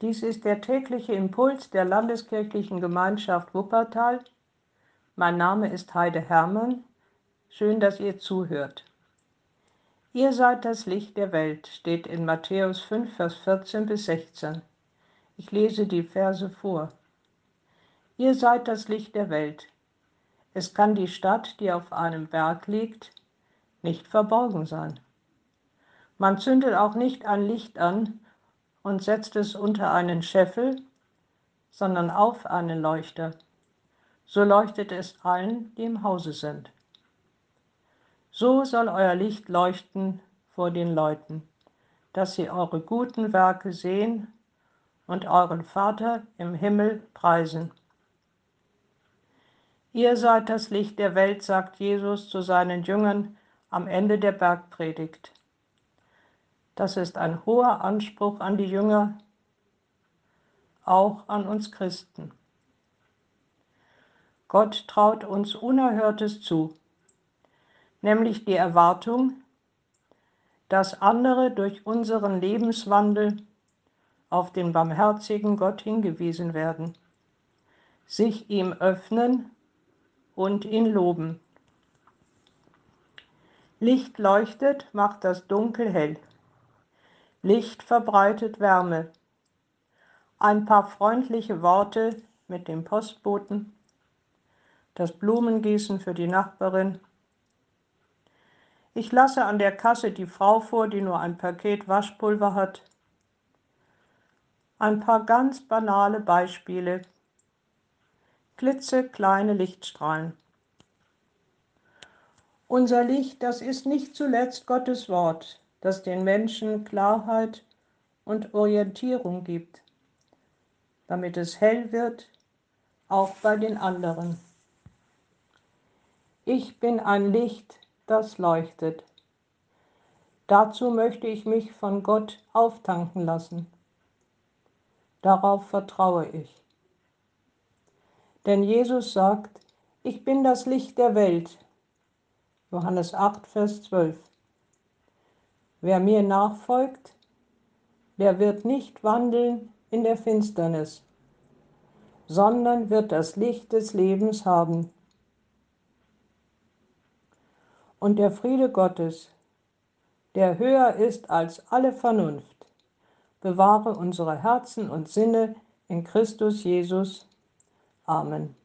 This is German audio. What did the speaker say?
Dies ist der tägliche Impuls der Landeskirchlichen Gemeinschaft Wuppertal. Mein Name ist Heide Hermann. Schön, dass ihr zuhört. Ihr seid das Licht der Welt, steht in Matthäus 5, Vers 14 bis 16. Ich lese die Verse vor. Ihr seid das Licht der Welt. Es kann die Stadt, die auf einem Berg liegt, nicht verborgen sein. Man zündet auch nicht ein Licht an und setzt es unter einen Scheffel, sondern auf einen Leuchter. So leuchtet es allen, die im Hause sind. So soll euer Licht leuchten vor den Leuten, dass sie eure guten Werke sehen und euren Vater im Himmel preisen. Ihr seid das Licht der Welt, sagt Jesus zu seinen Jüngern am Ende der Bergpredigt. Das ist ein hoher Anspruch an die Jünger, auch an uns Christen. Gott traut uns Unerhörtes zu, nämlich die Erwartung, dass andere durch unseren Lebenswandel auf den barmherzigen Gott hingewiesen werden, sich ihm öffnen und ihn loben. Licht leuchtet, macht das Dunkel hell. Licht verbreitet Wärme. Ein paar freundliche Worte mit dem Postboten, das Blumengießen für die Nachbarin. Ich lasse an der Kasse die Frau vor, die nur ein Paket Waschpulver hat. Ein paar ganz banale Beispiele. Klitzekleine Lichtstrahlen. Unser Licht, das ist nicht zuletzt Gottes Wort das den Menschen Klarheit und Orientierung gibt, damit es hell wird, auch bei den anderen. Ich bin ein Licht, das leuchtet. Dazu möchte ich mich von Gott auftanken lassen. Darauf vertraue ich. Denn Jesus sagt, ich bin das Licht der Welt. Johannes 8, Vers 12. Wer mir nachfolgt, der wird nicht wandeln in der Finsternis, sondern wird das Licht des Lebens haben. Und der Friede Gottes, der höher ist als alle Vernunft, bewahre unsere Herzen und Sinne in Christus Jesus. Amen.